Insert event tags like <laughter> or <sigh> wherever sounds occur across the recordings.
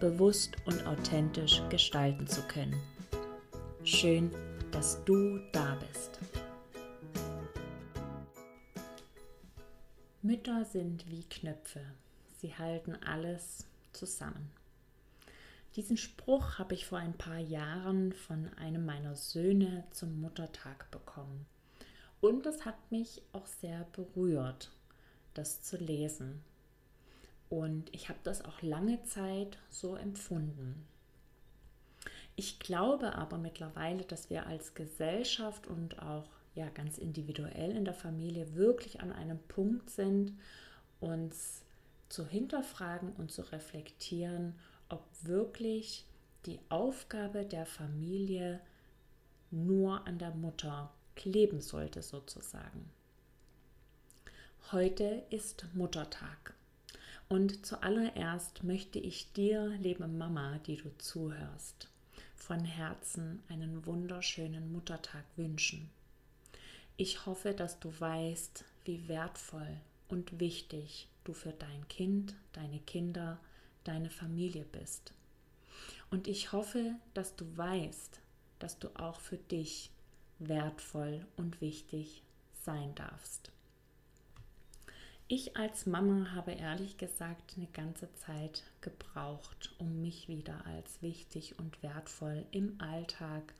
bewusst und authentisch gestalten zu können. Schön, dass du da bist. Mütter sind wie Knöpfe. Sie halten alles zusammen. Diesen Spruch habe ich vor ein paar Jahren von einem meiner Söhne zum Muttertag bekommen. Und es hat mich auch sehr berührt, das zu lesen. Und ich habe das auch lange Zeit so empfunden. Ich glaube aber mittlerweile, dass wir als Gesellschaft und auch ja ganz individuell in der Familie wirklich an einem Punkt sind, uns zu hinterfragen und zu reflektieren, ob wirklich die Aufgabe der Familie nur an der Mutter kleben sollte sozusagen. Heute ist Muttertag und zuallererst möchte ich dir, liebe Mama, die du zuhörst, von Herzen einen wunderschönen Muttertag wünschen. Ich hoffe, dass du weißt, wie wertvoll und wichtig du für dein Kind, deine Kinder, deine Familie bist. Und ich hoffe, dass du weißt, dass du auch für dich wertvoll und wichtig sein darfst. Ich als Mama habe ehrlich gesagt eine ganze Zeit gebraucht, um mich wieder als wichtig und wertvoll im Alltag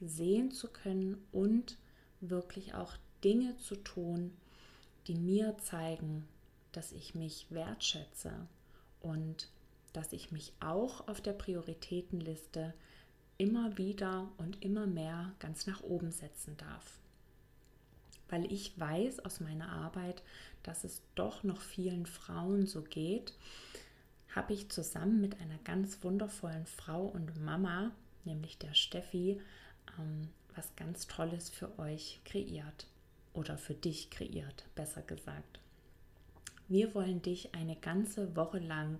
sehen zu können und wirklich auch Dinge zu tun, die mir zeigen, dass ich mich wertschätze und dass ich mich auch auf der Prioritätenliste immer wieder und immer mehr ganz nach oben setzen darf. Weil ich weiß aus meiner Arbeit, dass es doch noch vielen Frauen so geht, habe ich zusammen mit einer ganz wundervollen Frau und Mama, nämlich der Steffi, ähm, was ganz Tolles für euch kreiert oder für dich kreiert, besser gesagt. Wir wollen dich eine ganze Woche lang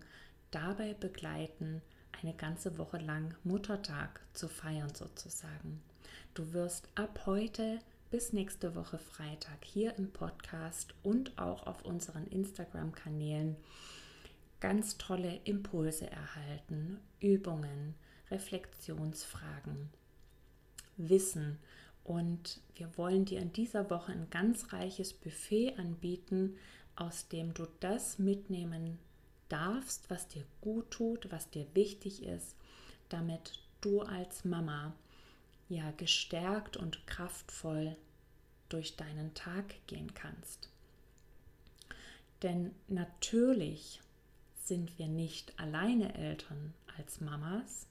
dabei begleiten, eine ganze Woche lang Muttertag zu feiern sozusagen. Du wirst ab heute bis nächste Woche Freitag hier im Podcast und auch auf unseren Instagram-Kanälen ganz tolle Impulse erhalten, Übungen, Reflexionsfragen, Wissen. Und wir wollen dir in dieser Woche ein ganz reiches Buffet anbieten, aus dem du das mitnehmen darfst, was dir gut tut, was dir wichtig ist, damit du als Mama ja gestärkt und kraftvoll durch deinen Tag gehen kannst. Denn natürlich sind wir nicht alleine Eltern als Mamas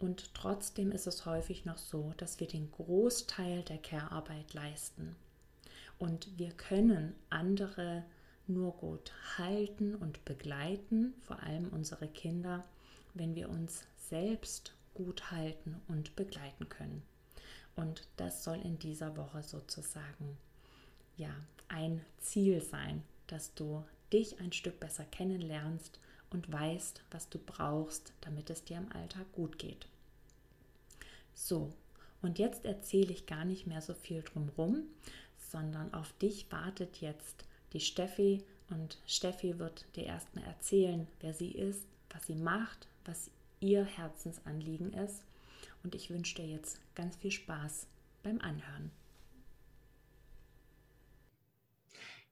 und trotzdem ist es häufig noch so, dass wir den Großteil der Care-Arbeit leisten. Und wir können andere nur gut halten und begleiten, vor allem unsere Kinder, wenn wir uns selbst gut halten und begleiten können. Und das soll in dieser Woche sozusagen ja ein Ziel sein, dass du dich ein Stück besser kennenlernst und weißt, was du brauchst, damit es dir im Alltag gut geht. So, und jetzt erzähle ich gar nicht mehr so viel drumrum, sondern auf dich wartet jetzt die Steffi und Steffi wird dir erstmal erzählen, wer sie ist, was sie macht, was ihr Herzensanliegen ist und ich wünsche dir jetzt ganz viel Spaß beim Anhören.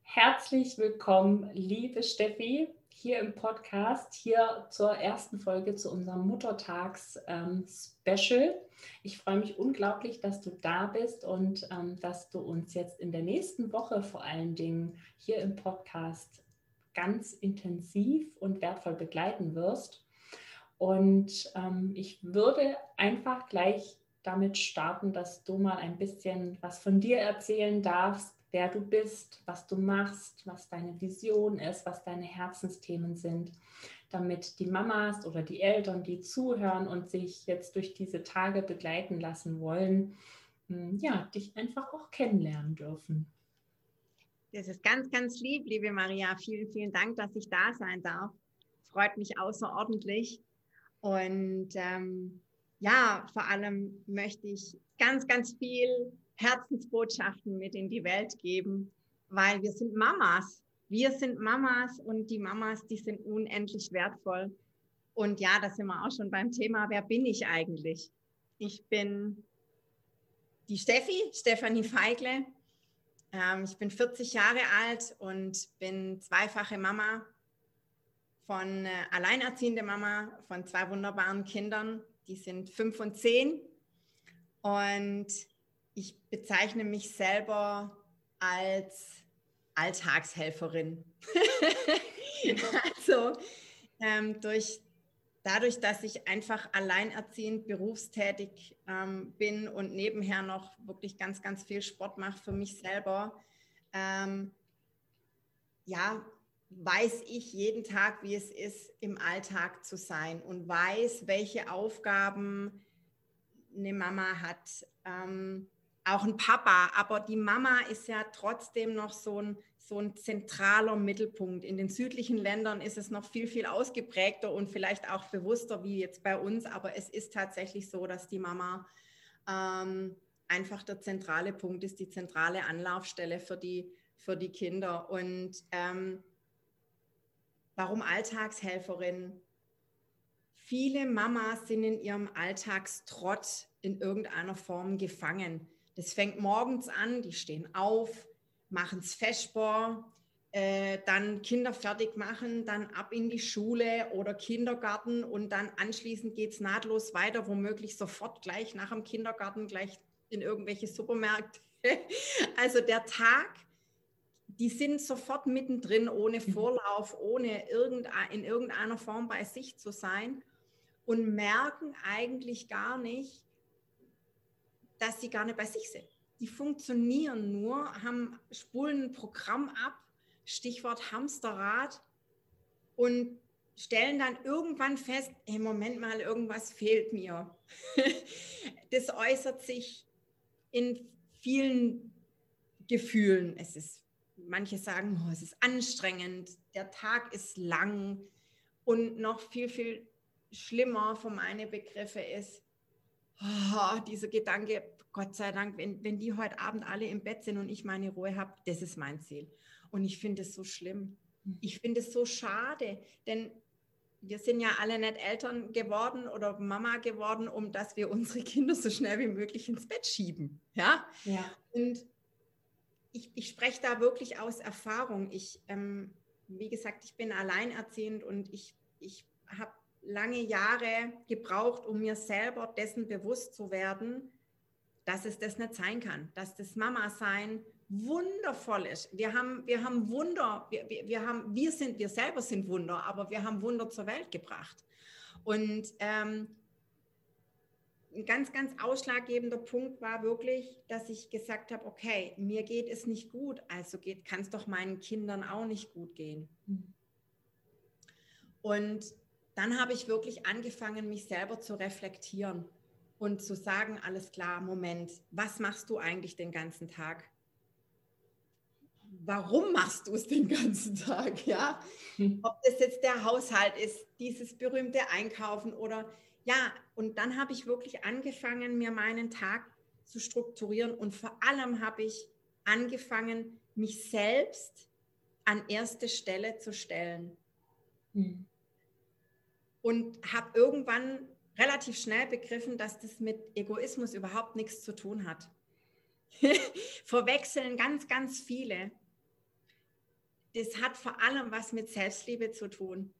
Herzlich willkommen, liebe Steffi, hier im Podcast, hier zur ersten Folge zu unserem Muttertags-Special. Ähm, ich freue mich unglaublich, dass du da bist und ähm, dass du uns jetzt in der nächsten Woche vor allen Dingen hier im Podcast ganz intensiv und wertvoll begleiten wirst. Und ähm, ich würde einfach gleich damit starten, dass du mal ein bisschen was von dir erzählen darfst, wer du bist, was du machst, was deine Vision ist, was deine Herzensthemen sind, damit die Mamas oder die Eltern, die zuhören und sich jetzt durch diese Tage begleiten lassen wollen, hm, ja, dich einfach auch kennenlernen dürfen. Das ist ganz, ganz lieb, liebe Maria. Vielen, vielen Dank, dass ich da sein darf. Freut mich außerordentlich. Und ähm, ja, vor allem möchte ich ganz, ganz viel Herzensbotschaften mit in die Welt geben, weil wir sind Mamas. Wir sind Mamas und die Mamas, die sind unendlich wertvoll. Und ja, da sind wir auch schon beim Thema, wer bin ich eigentlich? Ich bin die Steffi, Stefanie Feigle. Ähm, ich bin 40 Jahre alt und bin zweifache Mama von äh, alleinerziehende Mama von zwei wunderbaren Kindern. Die sind fünf und zehn. Und ich bezeichne mich selber als Alltagshelferin. <laughs> also ähm, durch dadurch, dass ich einfach alleinerziehend berufstätig ähm, bin und nebenher noch wirklich ganz, ganz viel Sport mache für mich selber, ähm, ja, weiß ich jeden Tag, wie es ist, im Alltag zu sein und weiß, welche Aufgaben eine Mama hat. Ähm, auch ein Papa, aber die Mama ist ja trotzdem noch so ein so ein zentraler Mittelpunkt. In den südlichen Ländern ist es noch viel, viel ausgeprägter und vielleicht auch bewusster wie jetzt bei uns, aber es ist tatsächlich so, dass die Mama ähm, einfach der zentrale Punkt ist, die zentrale Anlaufstelle für die, für die Kinder. Und ähm, warum Alltagshelferin? Viele Mamas sind in ihrem Alltagstrott in irgendeiner Form gefangen. Das fängt morgens an, die stehen auf, machen es Feschbar, äh, dann Kinder fertig machen, dann ab in die Schule oder Kindergarten und dann anschließend geht es nahtlos weiter, womöglich sofort gleich nach dem Kindergarten, gleich in irgendwelche Supermärkte. <laughs> also der Tag, die sind sofort mittendrin, ohne mhm. Vorlauf, ohne irgendein, in irgendeiner Form bei sich zu sein und merken eigentlich gar nicht, dass sie gar nicht bei sich sind die funktionieren nur, haben, spulen ein Programm ab, Stichwort Hamsterrad, und stellen dann irgendwann fest, hey, Moment mal, irgendwas fehlt mir. <laughs> das äußert sich in vielen Gefühlen. Es ist, manche sagen, oh, es ist anstrengend, der Tag ist lang und noch viel, viel schlimmer für meine Begriffe ist, oh, dieser Gedanke, Gott sei Dank, wenn, wenn die heute Abend alle im Bett sind und ich meine Ruhe habe, das ist mein Ziel. Und ich finde es so schlimm. Hm. Ich finde es so schade, denn wir sind ja alle nicht Eltern geworden oder Mama geworden, um dass wir unsere Kinder so schnell wie möglich ins Bett schieben. Ja. ja. Und ich, ich spreche da wirklich aus Erfahrung. Ich, ähm, wie gesagt, ich bin alleinerziehend und ich, ich habe lange Jahre gebraucht, um mir selber dessen bewusst zu werden, dass es das nicht sein kann, dass das Mama-Sein wundervoll ist. Wir haben, wir haben Wunder, wir, wir, wir, haben, wir sind, wir selber sind Wunder, aber wir haben Wunder zur Welt gebracht. Und ähm, ein ganz, ganz ausschlaggebender Punkt war wirklich, dass ich gesagt habe, okay, mir geht es nicht gut, also kann es doch meinen Kindern auch nicht gut gehen. Mhm. Und dann habe ich wirklich angefangen, mich selber zu reflektieren und zu sagen, alles klar, Moment, was machst du eigentlich den ganzen Tag? Warum machst du es den ganzen Tag? Ja, hm. ob das jetzt der Haushalt ist, dieses berühmte Einkaufen oder ja, und dann habe ich wirklich angefangen, mir meinen Tag zu strukturieren und vor allem habe ich angefangen, mich selbst an erste Stelle zu stellen. Hm. Und habe irgendwann relativ schnell begriffen, dass das mit Egoismus überhaupt nichts zu tun hat. <laughs> Verwechseln ganz, ganz viele. Das hat vor allem was mit Selbstliebe zu tun.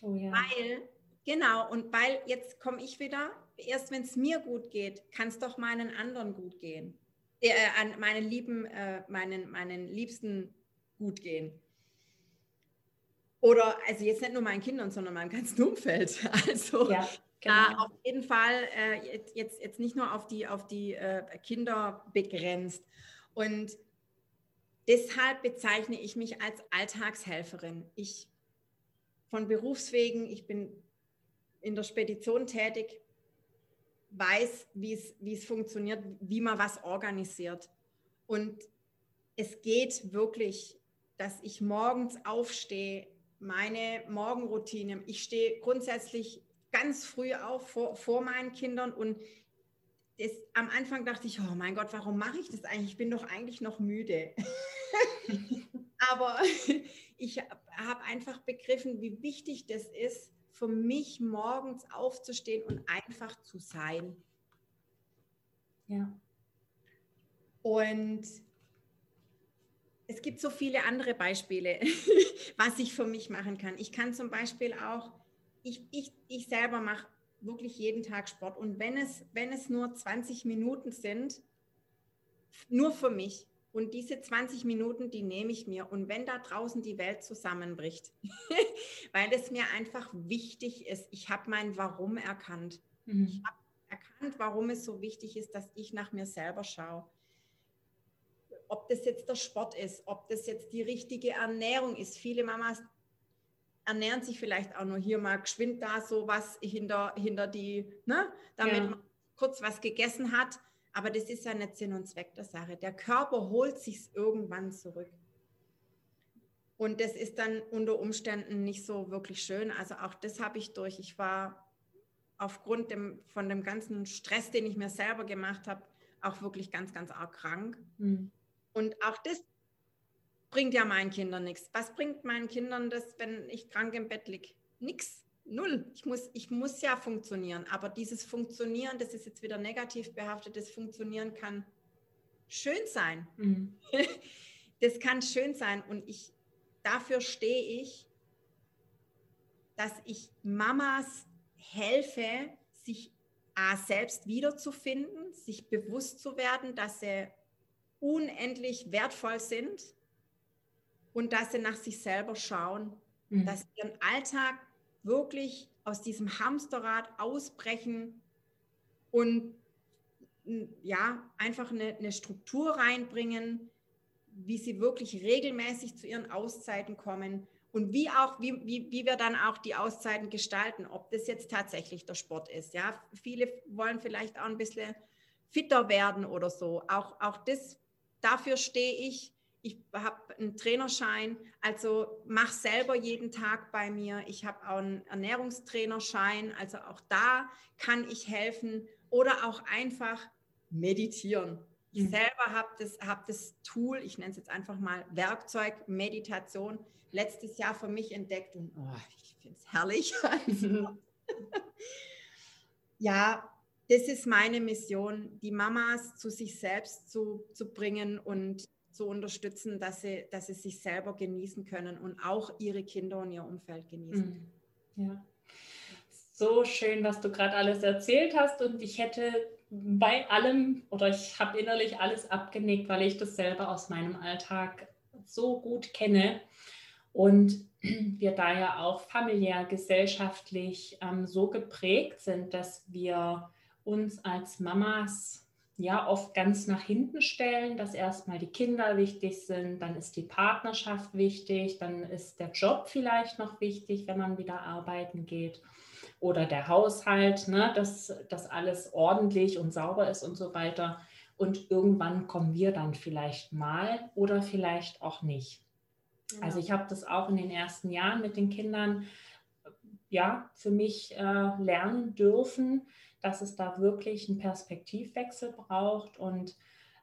Oh ja. Weil, genau, und weil jetzt komme ich wieder, erst wenn es mir gut geht, kann es doch meinen anderen gut gehen. Äh, an meinen Lieben, äh, meinen, meinen Liebsten gut gehen. Oder also jetzt nicht nur meinen Kindern, sondern meinem ganzen Umfeld. <laughs> Also ja. Genau. Äh, auf jeden Fall äh, jetzt, jetzt nicht nur auf die, auf die äh, Kinder begrenzt. Und deshalb bezeichne ich mich als Alltagshelferin. Ich von Berufswegen, ich bin in der Spedition tätig, weiß, wie es funktioniert, wie man was organisiert. Und es geht wirklich, dass ich morgens aufstehe, meine Morgenroutine. Ich stehe grundsätzlich ganz früh auf vor, vor meinen Kindern und das, am Anfang dachte ich, oh mein Gott, warum mache ich das eigentlich? Ich bin doch eigentlich noch müde. <laughs> Aber <laughs> ich habe einfach begriffen, wie wichtig das ist, für mich morgens aufzustehen und einfach zu sein. Ja. Und es gibt so viele andere Beispiele, <laughs> was ich für mich machen kann. Ich kann zum Beispiel auch, ich, ich, ich selber mache wirklich jeden Tag Sport. Und wenn es, wenn es nur 20 Minuten sind, nur für mich. Und diese 20 Minuten, die nehme ich mir. Und wenn da draußen die Welt zusammenbricht, <laughs> weil es mir einfach wichtig ist, ich habe mein Warum erkannt. Mhm. Ich habe erkannt, warum es so wichtig ist, dass ich nach mir selber schaue. Ob das jetzt der Sport ist, ob das jetzt die richtige Ernährung ist. Viele Mamas ernähren sich vielleicht auch nur hier mal geschwind da so was hinter, hinter die, ne, damit ja. man kurz was gegessen hat. Aber das ist ja nicht Sinn und Zweck der Sache. Der Körper holt sich irgendwann zurück. Und das ist dann unter Umständen nicht so wirklich schön. Also auch das habe ich durch. Ich war aufgrund dem, von dem ganzen Stress, den ich mir selber gemacht habe, auch wirklich ganz, ganz arg krank. Mhm. Und auch das bringt ja meinen Kindern nichts. Was bringt meinen Kindern das, wenn ich krank im Bett liege? Nix. Null. Ich muss, ich muss ja funktionieren. Aber dieses Funktionieren, das ist jetzt wieder negativ behaftet, das Funktionieren kann schön sein. Mhm. <laughs> Das kann schön sein. Und ich, dafür stehe ich, dass ich Mamas helfe, sich A, selbst wiederzufinden, sich bewusst zu werden, dass sie unendlich wertvoll sind und dass sie nach sich selber schauen, mhm. dass ihren Alltag wirklich aus diesem Hamsterrad ausbrechen und ja, einfach eine, eine Struktur reinbringen, wie sie wirklich regelmäßig zu ihren Auszeiten kommen und wie auch, wie, wie, wie wir dann auch die Auszeiten gestalten, ob das jetzt tatsächlich der Sport ist. Ja, viele wollen vielleicht auch ein bisschen fitter werden oder so. Auch, auch das, dafür stehe ich, ich habe einen Trainerschein, also mach selber jeden Tag bei mir. Ich habe auch einen Ernährungstrainerschein, also auch da kann ich helfen oder auch einfach meditieren. Ich mhm. selber habe das, hab das Tool, ich nenne es jetzt einfach mal Werkzeug Meditation, letztes Jahr für mich entdeckt und oh, ich finde es herrlich. <laughs> ja, das ist meine Mission, die Mamas zu sich selbst zu, zu bringen und zu unterstützen, dass sie, dass sie sich selber genießen können und auch ihre Kinder und ihr Umfeld genießen. Mhm. Ja. So schön, was du gerade alles erzählt hast und ich hätte bei allem oder ich habe innerlich alles abgenickt, weil ich das selber aus meinem Alltag so gut kenne und <clears throat> wir da ja auch familiär, gesellschaftlich ähm, so geprägt sind, dass wir uns als Mamas ja oft ganz nach hinten stellen, dass erstmal die Kinder wichtig sind, dann ist die Partnerschaft wichtig, dann ist der Job vielleicht noch wichtig, wenn man wieder arbeiten geht oder der Haushalt, ne, dass das alles ordentlich und sauber ist und so weiter. Und irgendwann kommen wir dann vielleicht mal oder vielleicht auch nicht. Ja. Also ich habe das auch in den ersten Jahren mit den Kindern ja für mich äh, lernen dürfen, dass es da wirklich einen Perspektivwechsel braucht und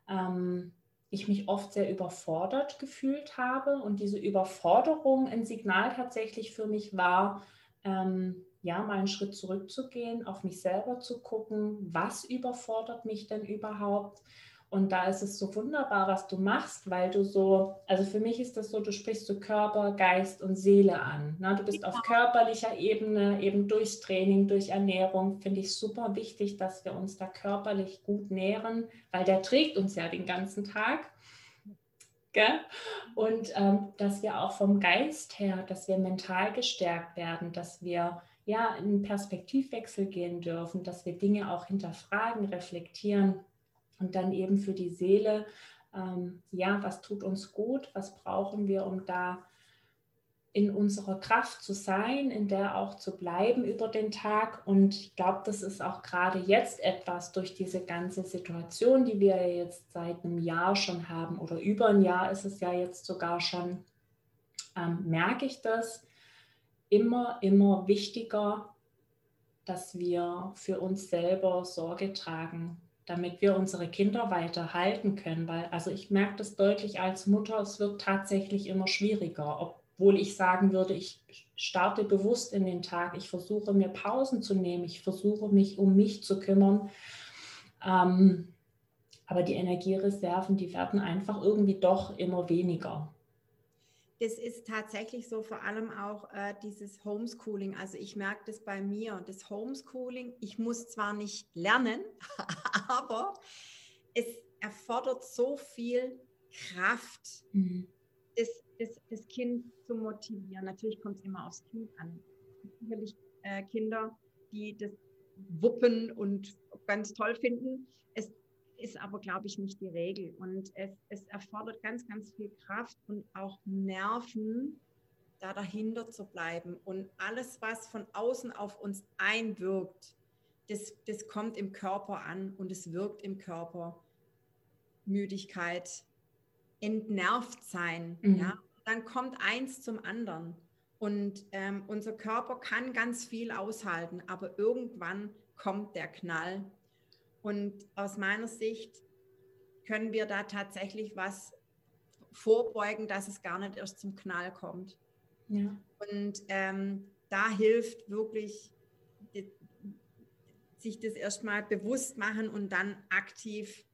ähm, ich mich oft sehr überfordert gefühlt habe und diese Überforderung ein Signal tatsächlich für mich war, ähm, ja, mal einen Schritt zurückzugehen, auf mich selber zu gucken, was überfordert mich denn überhaupt und da ist es so wunderbar, was du machst, weil du so, also für mich ist das so, du sprichst so Körper, Geist und Seele an. Ne? Du bist ja. auf körperlicher Ebene, eben durchs Training, durch Ernährung, finde ich super wichtig, dass wir uns da körperlich gut nähren, weil der trägt uns ja den ganzen Tag. Gell? Und ähm, dass wir auch vom Geist her, dass wir mental gestärkt werden, dass wir ja in einen Perspektivwechsel gehen dürfen, dass wir Dinge auch hinterfragen, reflektieren und dann eben für die Seele, ähm, ja, was tut uns gut, was brauchen wir, um da in unserer Kraft zu sein, in der auch zu bleiben über den Tag. Und ich glaube, das ist auch gerade jetzt etwas durch diese ganze Situation, die wir jetzt seit einem Jahr schon haben oder über ein Jahr ist es ja jetzt sogar schon, ähm, merke ich das immer, immer wichtiger, dass wir für uns selber Sorge tragen, damit wir unsere Kinder weiter halten können. Weil, also ich merke das deutlich als Mutter, es wird tatsächlich immer schwieriger, ob obwohl ich sagen würde, ich starte bewusst in den Tag, ich versuche mir Pausen zu nehmen, ich versuche mich um mich zu kümmern. Ähm, aber die Energiereserven, die werden einfach irgendwie doch immer weniger. Das ist tatsächlich so, vor allem auch äh, dieses Homeschooling. Also ich merke das bei mir, das Homeschooling, ich muss zwar nicht lernen, <laughs> aber es erfordert so viel Kraft, mhm. das das, das Kind zu motivieren. Natürlich kommt es immer aufs Kind an. Sicherlich äh, Kinder, die das wuppen und ganz toll finden. Es ist aber, glaube ich, nicht die Regel. Und es, es erfordert ganz, ganz viel Kraft und auch Nerven, da dahinter zu bleiben. Und alles, was von außen auf uns einwirkt, das, das kommt im Körper an und es wirkt im Körper. Müdigkeit, entnervt sein. Mhm. Ja? Dann kommt eins zum anderen. Und ähm, unser Körper kann ganz viel aushalten, aber irgendwann kommt der Knall. Und aus meiner Sicht können wir da tatsächlich was vorbeugen, dass es gar nicht erst zum Knall kommt. Ja. Und ähm, da hilft wirklich, die, sich das erstmal bewusst machen und dann aktiv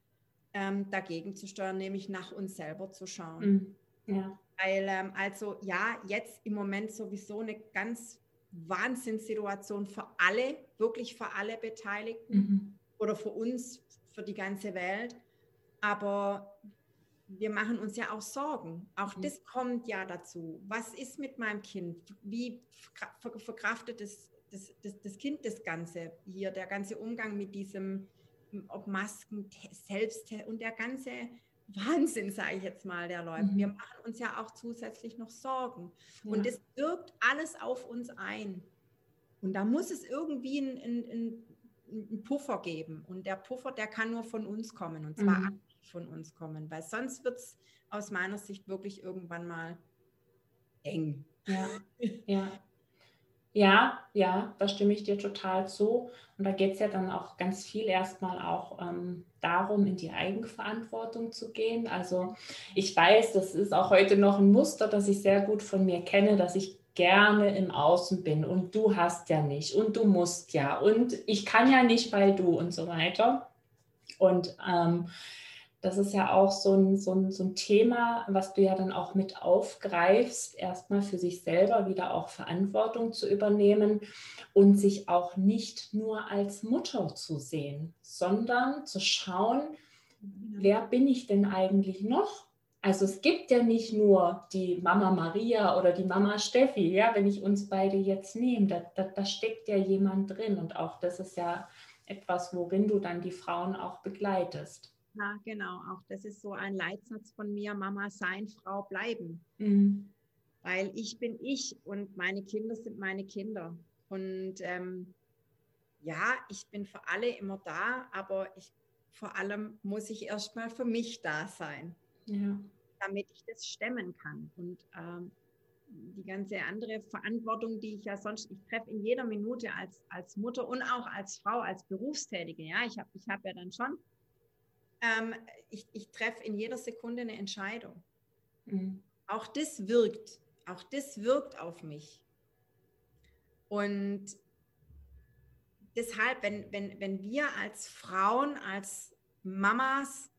ähm, dagegen zu steuern, nämlich nach uns selber zu schauen. Mhm. Ja. Weil, ähm, also ja, jetzt im Moment sowieso eine ganz Wahnsinnssituation für alle, wirklich für alle Beteiligten mhm. Oder für uns, für die ganze Welt. Aber wir machen uns ja auch Sorgen. Auch mhm. das kommt ja dazu. Was ist mit meinem Kind? Wie verkraftet das, das, das, das Kind das Ganze hier, der ganze Umgang mit diesem ob Masken, selbst und der ganze Wahnsinn, sage ich jetzt mal, der läuft. Mhm. Wir machen uns ja auch zusätzlich noch Sorgen. Ja. Und es wirkt alles auf uns ein. Und da muss es irgendwie einen, einen, Puffer geben. Und der Puffer, der kann nur von uns kommen. Und zwar mhm. von uns kommen. Weil sonst wird es aus meiner Sicht wirklich irgendwann mal eng. Ja, ja. Ja, ja, da stimme ich dir total zu. Und da geht es ja dann auch ganz viel erstmal auch ähm, darum, in die Eigenverantwortung zu gehen. Also ich weiß, das ist auch heute noch ein Muster, das ich sehr gut von mir kenne, dass ich gerne im Außen bin und du hast ja nicht und du musst ja und ich kann ja nicht, weil du und so weiter. Und ähm, das ist ja auch so ein, so, ein, so ein Thema, was du ja dann auch mit aufgreifst, erstmal für sich selber wieder auch Verantwortung zu übernehmen und sich auch nicht nur als Mutter zu sehen, sondern zu schauen, wer bin ich denn eigentlich noch? Also es gibt ja nicht nur die Mama Maria oder die Mama Steffi, ja, wenn ich uns beide jetzt nehme, da, da, da steckt ja jemand drin und auch das ist ja etwas, worin du dann die Frauen auch begleitest. Ja, genau. Auch das ist so ein Leitsatz von mir, Mama sein, Frau bleiben. Mhm. Weil ich bin ich und meine Kinder sind meine Kinder. Und ähm, ja, ich bin für alle immer da, aber ich, vor allem muss ich erstmal für mich da sein, ja. damit ich das stemmen kann. Und ähm, die ganze andere Verantwortung, die ich ja sonst, ich treffe in jeder Minute als, als Mutter und auch als Frau, als Berufstätige. Ja, ich habe ich hab ja dann schon ähm, ich, ich treffe in jeder Sekunde eine Entscheidung. Mhm. Auch das wirkt, auch das wirkt auf mich. Und deshalb, wenn, wenn, wenn wir als Frauen, als Mamas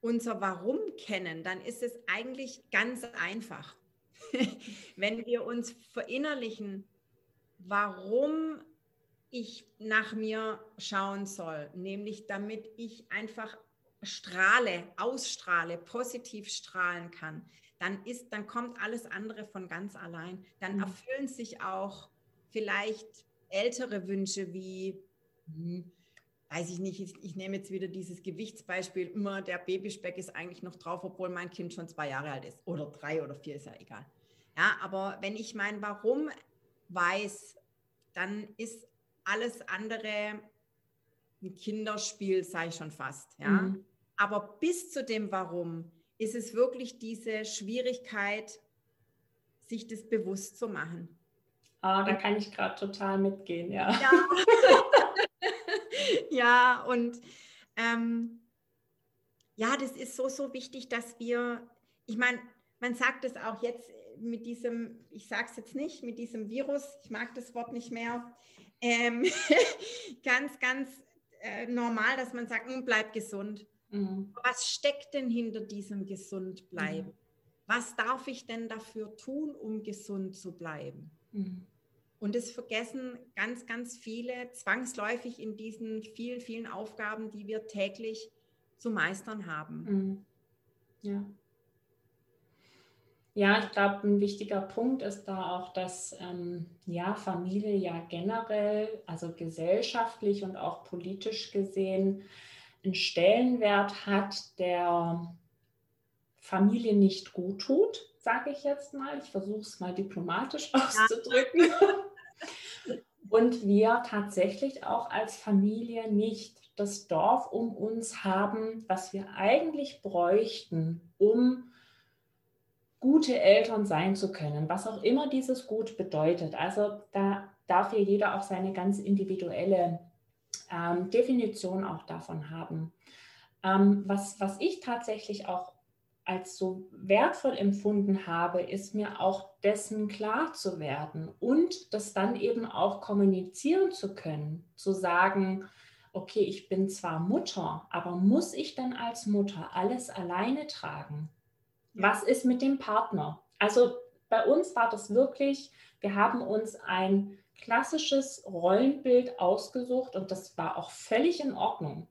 unser Warum kennen, dann ist es eigentlich ganz einfach. <laughs> wenn wir uns verinnerlichen, warum ich nach mir schauen soll, nämlich damit ich einfach strahle, ausstrahle, positiv strahlen kann, dann ist, dann kommt alles andere von ganz allein. Dann mhm. erfüllen sich auch vielleicht ältere Wünsche wie, hm, weiß ich nicht, ich, ich, nehme jetzt wieder dieses Gewichtsbeispiel, immer der Babyspeck ist eigentlich noch drauf, obwohl mein Kind schon zwei Jahre alt ist oder drei oder vier, ist ja egal. Ja, aber wenn ich mein Warum weiß, dann ist alles andere ein Kinderspiel, sage ich schon fast. Ja? Mhm. Aber bis zu dem Warum ist es wirklich diese Schwierigkeit, sich das bewusst zu machen. Ah, da kann ich gerade total mitgehen, ja. Ja, <laughs> <laughs> ja und ähm, ja, das ist so, so wichtig, dass wir, ich meine, man sagt es auch jetzt mit diesem, ich sage es jetzt nicht, mit diesem Virus, ich mag das Wort nicht mehr, ähm, <laughs> ganz, ganz äh, normal, dass man sagt, hm, bleib gesund. Mhm. Was steckt denn hinter diesem gesund bleiben? Mhm. Was darf ich denn dafür tun, um gesund zu bleiben? Mhm. Und das vergessen ganz, ganz viele zwangsläufig in diesen vielen, vielen Aufgaben, die wir täglich zu meistern haben. Mhm. Ja. Ja, ich glaube, ein wichtiger Punkt ist da auch, dass ähm, ja, Familie ja generell, also gesellschaftlich und auch politisch gesehen, einen Stellenwert hat, der Familie nicht gut tut, sage ich jetzt mal. Ich versuche es mal diplomatisch <laughs> auszudrücken. <laughs> und wir tatsächlich auch als Familie nicht das Dorf um uns haben, was wir eigentlich bräuchten, um gute Eltern sein zu können, was auch immer dieses Gut bedeutet. Also da darf hier jeder auch seine ganz individuelle ähm, Definition auch davon haben. Ähm, was, was ich tatsächlich auch als so wertvoll empfunden habe, ist mir auch dessen klar zu werden und das dann eben auch kommunizieren zu können, zu sagen, okay, ich bin zwar Mutter, aber muss ich dann als Mutter alles alleine tragen? Was ist mit dem Partner? Also bei uns war das wirklich, wir haben uns ein klassisches Rollenbild ausgesucht und das war auch völlig in Ordnung.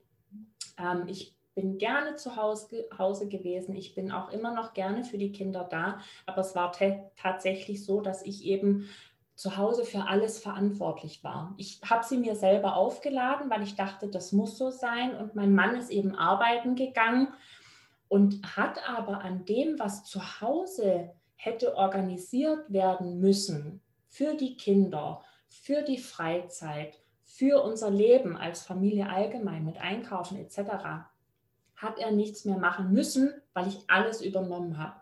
Ähm, ich bin gerne zu Hause, Hause, gewesen. Ich bin auch immer noch gerne für die Kinder da. Aber es war tatsächlich so, dass ich eben zu Hause für alles verantwortlich war. Ich habe sie mir selber aufgeladen, weil ich dachte, das muss so sein. Und mein Mann ist eben arbeiten gegangen und hat aber an dem, was zu Hause hätte organisiert werden müssen, für die Kinder, für die Freizeit, für unser Leben als Familie allgemein mit Einkaufen etc., hat er nichts mehr machen müssen, weil ich alles übernommen habe.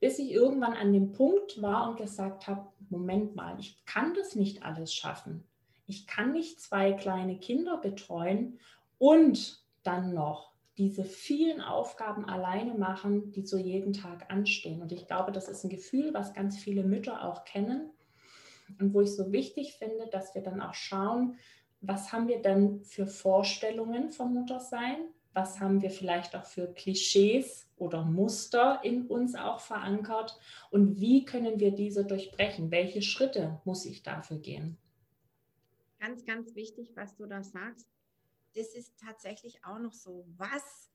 Bis ich irgendwann an dem Punkt war und gesagt habe, Moment mal, ich kann das nicht alles schaffen. Ich kann nicht zwei kleine Kinder betreuen und dann noch diese vielen Aufgaben alleine machen, die so jeden Tag anstehen. Und ich glaube, das ist ein Gefühl, was ganz viele Mütter auch kennen und wo ich so wichtig finde, dass wir dann auch schauen, was haben wir denn für Vorstellungen vom Muttersein? Was haben wir vielleicht auch für Klischees oder Muster in uns auch verankert? Und wie können wir diese durchbrechen? Welche Schritte muss ich dafür gehen? Ganz, ganz wichtig, was du da sagst. Das ist tatsächlich auch noch so. Was,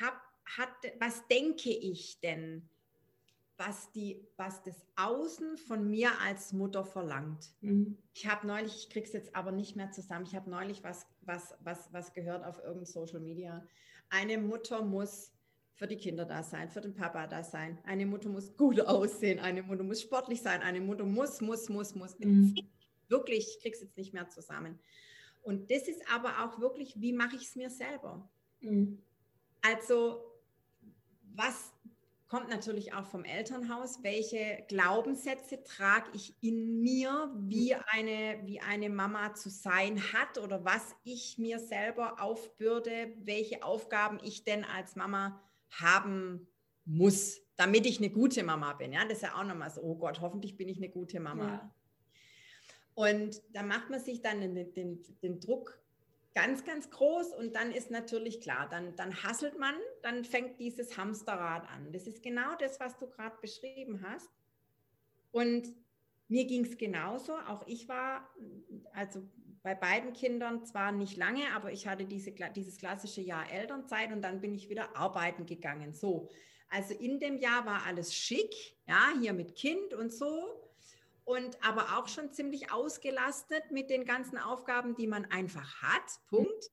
hab, hat, was denke ich denn? Was, die, was das Außen von mir als Mutter verlangt. Mhm. Ich habe neulich, ich kriege es jetzt aber nicht mehr zusammen, ich habe neulich was, was, was, was gehört auf irgendeinem Social Media. Eine Mutter muss für die Kinder da sein, für den Papa da sein. Eine Mutter muss gut aussehen, eine Mutter muss sportlich sein, eine Mutter muss, muss, muss, muss. Mhm. Wirklich, ich kriege es jetzt nicht mehr zusammen. Und das ist aber auch wirklich, wie mache ich es mir selber? Mhm. Also, was kommt natürlich auch vom Elternhaus. Welche Glaubenssätze trage ich in mir, wie eine, wie eine Mama zu sein hat oder was ich mir selber aufbürde, welche Aufgaben ich denn als Mama haben muss, damit ich eine gute Mama bin. Ja, das ist ja auch nochmal so, oh Gott, hoffentlich bin ich eine gute Mama. Ja. Und da macht man sich dann den, den, den Druck ganz, ganz groß und dann ist natürlich klar, dann, dann hasselt man, dann fängt dieses Hamsterrad an. Das ist genau das, was du gerade beschrieben hast. Und mir ging es genauso. Auch ich war, also bei beiden Kindern zwar nicht lange, aber ich hatte diese, dieses klassische Jahr Elternzeit und dann bin ich wieder arbeiten gegangen. So, also in dem Jahr war alles schick, ja, hier mit Kind und so und aber auch schon ziemlich ausgelastet mit den ganzen Aufgaben, die man einfach hat. Punkt.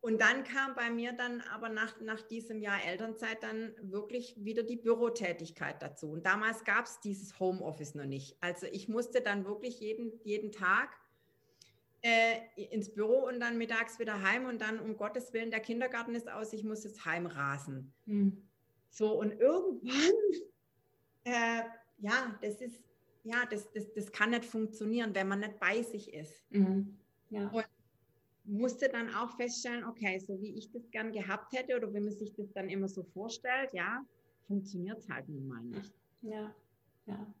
Und dann kam bei mir dann aber nach, nach diesem Jahr Elternzeit dann wirklich wieder die Bürotätigkeit dazu. Und damals gab es dieses Homeoffice noch nicht. Also ich musste dann wirklich jeden, jeden Tag äh, ins Büro und dann mittags wieder heim und dann um Gottes Willen, der Kindergarten ist aus, ich muss jetzt heimrasen. Mhm. So, und irgendwann, äh, ja, das ist, ja, das, das, das kann nicht funktionieren, wenn man nicht bei sich ist. Mhm. Ja. Und musste dann auch feststellen, okay, so wie ich das gern gehabt hätte oder wie man sich das dann immer so vorstellt, ja, funktioniert es halt nun mal nicht. Ja, ja.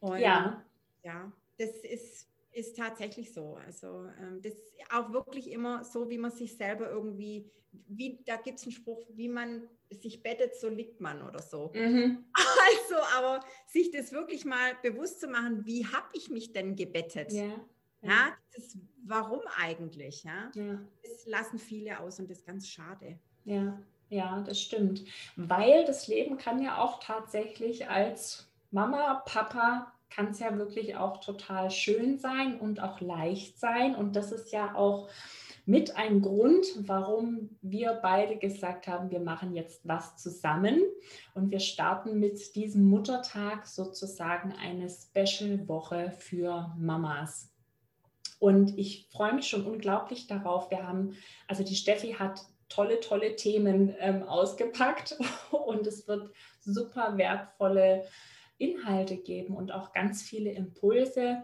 Und ja. ja, das ist, ist tatsächlich so. Also ähm, das ist auch wirklich immer so, wie man sich selber irgendwie, wie, da gibt es einen Spruch, wie man sich bettet, so liegt man oder so. Mhm. <laughs> Also, aber sich das wirklich mal bewusst zu machen, wie habe ich mich denn gebettet? Ja. Ja, das, warum eigentlich? Ja? ja, das lassen viele aus und das ist ganz schade. Ja, ja, das stimmt. Weil das Leben kann ja auch tatsächlich als Mama, Papa, kann es ja wirklich auch total schön sein und auch leicht sein. Und das ist ja auch mit ein Grund, warum wir beide gesagt haben, wir machen jetzt was zusammen und wir starten mit diesem Muttertag sozusagen eine Special-Woche für Mamas. Und ich freue mich schon unglaublich darauf. Wir haben, also die Steffi hat tolle, tolle Themen ähm, ausgepackt <laughs> und es wird super wertvolle Inhalte geben und auch ganz viele Impulse,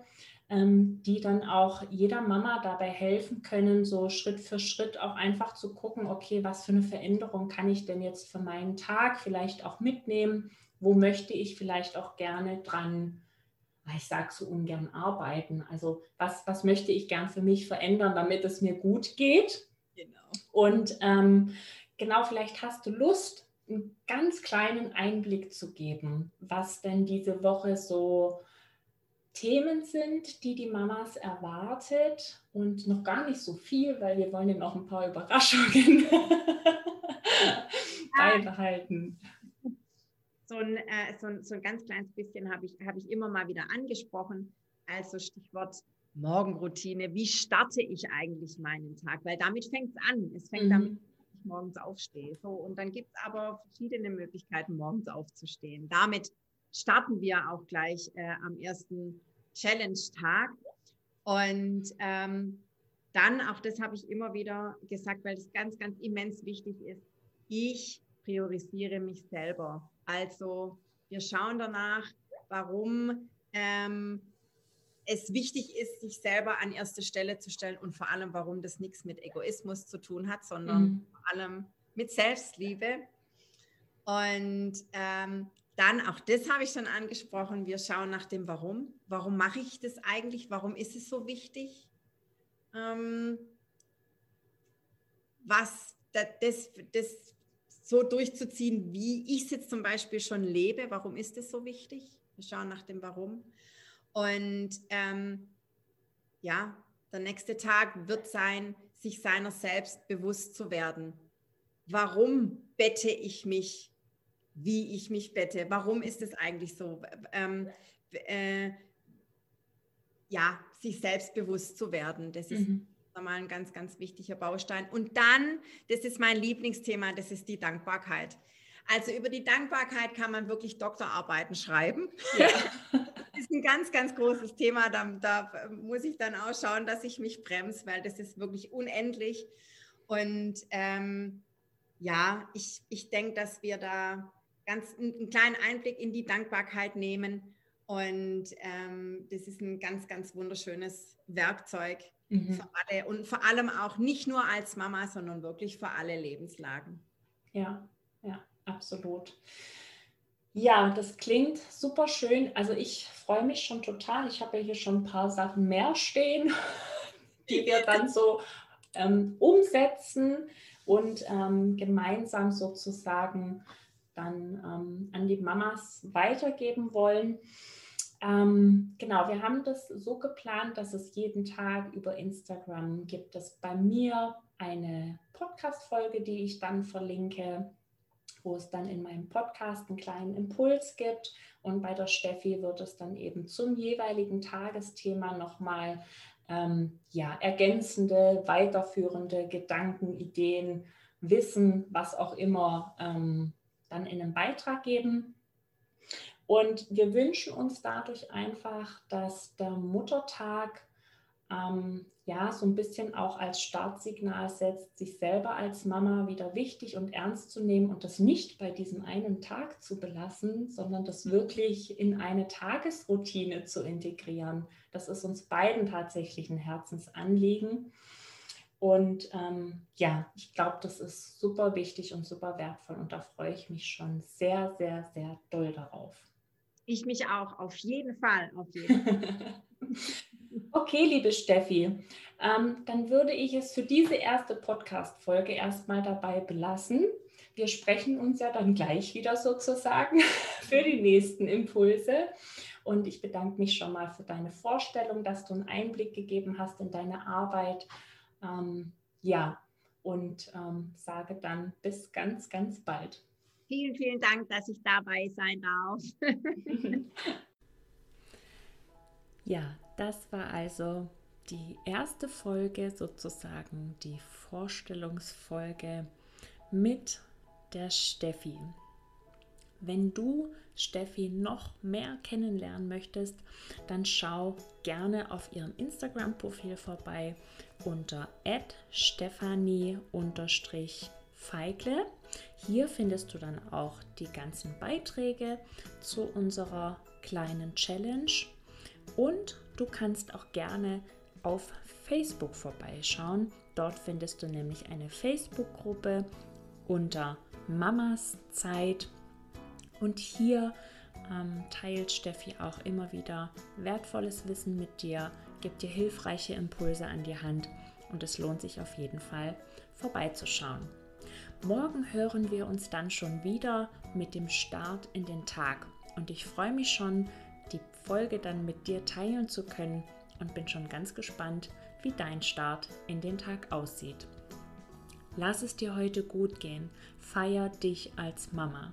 ähm, die dann auch jeder Mama dabei helfen können, so Schritt für Schritt auch einfach zu gucken, okay, was für eine Veränderung kann ich denn jetzt für meinen Tag vielleicht auch mitnehmen? Wo möchte ich vielleicht auch gerne dran ich sage so ungern arbeiten. Also was, was möchte ich gern für mich verändern, damit es mir gut geht? Genau. Und ähm, genau, vielleicht hast du Lust, einen ganz kleinen Einblick zu geben, was denn diese Woche so Themen sind, die die Mamas erwartet und noch gar nicht so viel, weil wir wollen ja noch ein paar Überraschungen <laughs> beibehalten so ein, äh, so, ein, so ein ganz kleines bisschen habe ich, hab ich immer mal wieder angesprochen. Also Stichwort Morgenroutine. Wie starte ich eigentlich meinen Tag? Weil damit fängt es an. Es fängt mhm. damit morgens aufstehe. So, und dann gibt es aber verschiedene Möglichkeiten, morgens aufzustehen. Damit starten wir auch gleich äh, am ersten Challenge-Tag. Und ähm, dann, auch das habe ich immer wieder gesagt, weil das ganz, ganz immens wichtig ist, ich priorisiere mich selber. Also wir schauen danach, warum ähm, es wichtig ist, sich selber an erste Stelle zu stellen und vor allem, warum das nichts mit Egoismus zu tun hat, sondern mhm. vor allem mit Selbstliebe. Und ähm, dann, auch das habe ich schon angesprochen, wir schauen nach dem Warum. Warum mache ich das eigentlich? Warum ist es so wichtig? Ähm, was das, das so durchzuziehen, wie ich es jetzt zum Beispiel schon lebe. Warum ist es so wichtig? Wir schauen nach dem Warum. Und ähm, ja, der nächste Tag wird sein, sich seiner selbst bewusst zu werden. Warum bette ich mich, wie ich mich bette? Warum ist es eigentlich so? Ähm, äh, ja, sich selbst bewusst zu werden. Das ist mhm nochmal ein ganz, ganz wichtiger Baustein. Und dann, das ist mein Lieblingsthema, das ist die Dankbarkeit. Also über die Dankbarkeit kann man wirklich Doktorarbeiten schreiben. Ja. <laughs> Das ist ein ganz, ganz großes Thema. Da, da, muss ich dann auch schauen, dass ich mich bremse, weil das ist wirklich unendlich. Und ähm, ja, ich, ich denke, dass wir da ganz einen kleinen Einblick in die Dankbarkeit nehmen. Und ähm, das ist ein ganz, ganz wunderschönes Werkzeug, Mhm. Für alle und vor allem auch nicht nur als Mama, sondern wirklich für alle Lebenslagen. Ja, ja, absolut. Ja, das klingt super schön. Also ich freue mich schon total. Ich habe ja hier schon ein paar Sachen mehr stehen, <laughs> die wir dann so ähm, umsetzen und ähm, gemeinsam sozusagen dann ähm, an die Mamas weitergeben wollen. Ähm, genau, wir haben das so geplant, dass es jeden Tag über Instagram gibt es bei mir eine Podcast-Folge, die ich dann verlinke, wo es dann in meinem Podcast einen kleinen Impuls gibt. Und bei der Steffi wird es dann eben zum jeweiligen Tagesthema nochmal ähm, ja, ergänzende, weiterführende Gedanken, Ideen, Wissen, was auch immer, ähm, dann in einem Beitrag geben. Und wir wünschen uns dadurch einfach, dass der Muttertag ähm, ja so ein bisschen auch als Startsignal setzt, sich selber als Mama wieder wichtig und ernst zu nehmen und das nicht bei diesem einen Tag zu belassen, sondern das wirklich in eine Tagesroutine zu integrieren. Das ist uns beiden tatsächlich ein Herzensanliegen. Und ähm, ja, ich glaube, das ist super wichtig und super wertvoll und da freue ich mich schon sehr, sehr, sehr doll darauf. Ich mich auch, auf jeden Fall. Auf jeden Fall. <laughs> okay, liebe Steffi, ähm, dann würde ich es für diese erste Podcast-Folge erstmal dabei belassen. Wir sprechen uns ja dann gleich wieder sozusagen <laughs> für die nächsten Impulse. Und ich bedanke mich schon mal für deine Vorstellung, dass du einen Einblick gegeben hast in deine Arbeit. Ähm, ja, und ähm, sage dann bis ganz, ganz bald. Vielen, vielen Dank, dass ich dabei sein darf. <laughs> <laughs> ja, das war also die erste Folge sozusagen, die Vorstellungsfolge mit der Steffi. Wenn du Steffi noch mehr kennenlernen möchtest, dann schau gerne auf ihrem Instagram-Profil vorbei unter stephanie-feikle. Hier findest du dann auch die ganzen Beiträge zu unserer kleinen Challenge und du kannst auch gerne auf Facebook vorbeischauen. Dort findest du nämlich eine Facebook-Gruppe unter Mamas Zeit und hier ähm, teilt Steffi auch immer wieder wertvolles Wissen mit dir, gibt dir hilfreiche Impulse an die Hand und es lohnt sich auf jeden Fall vorbeizuschauen. Morgen hören wir uns dann schon wieder mit dem Start in den Tag und ich freue mich schon, Folge dann mit dir teilen zu können und bin schon ganz gespannt, wie dein Start in den Tag aussieht. Lass es dir heute gut gehen, feier dich als Mama.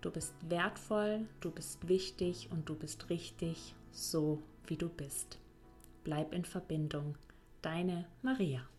Du bist wertvoll, du bist wichtig und du bist richtig so, wie du bist. Bleib in Verbindung. Deine Maria.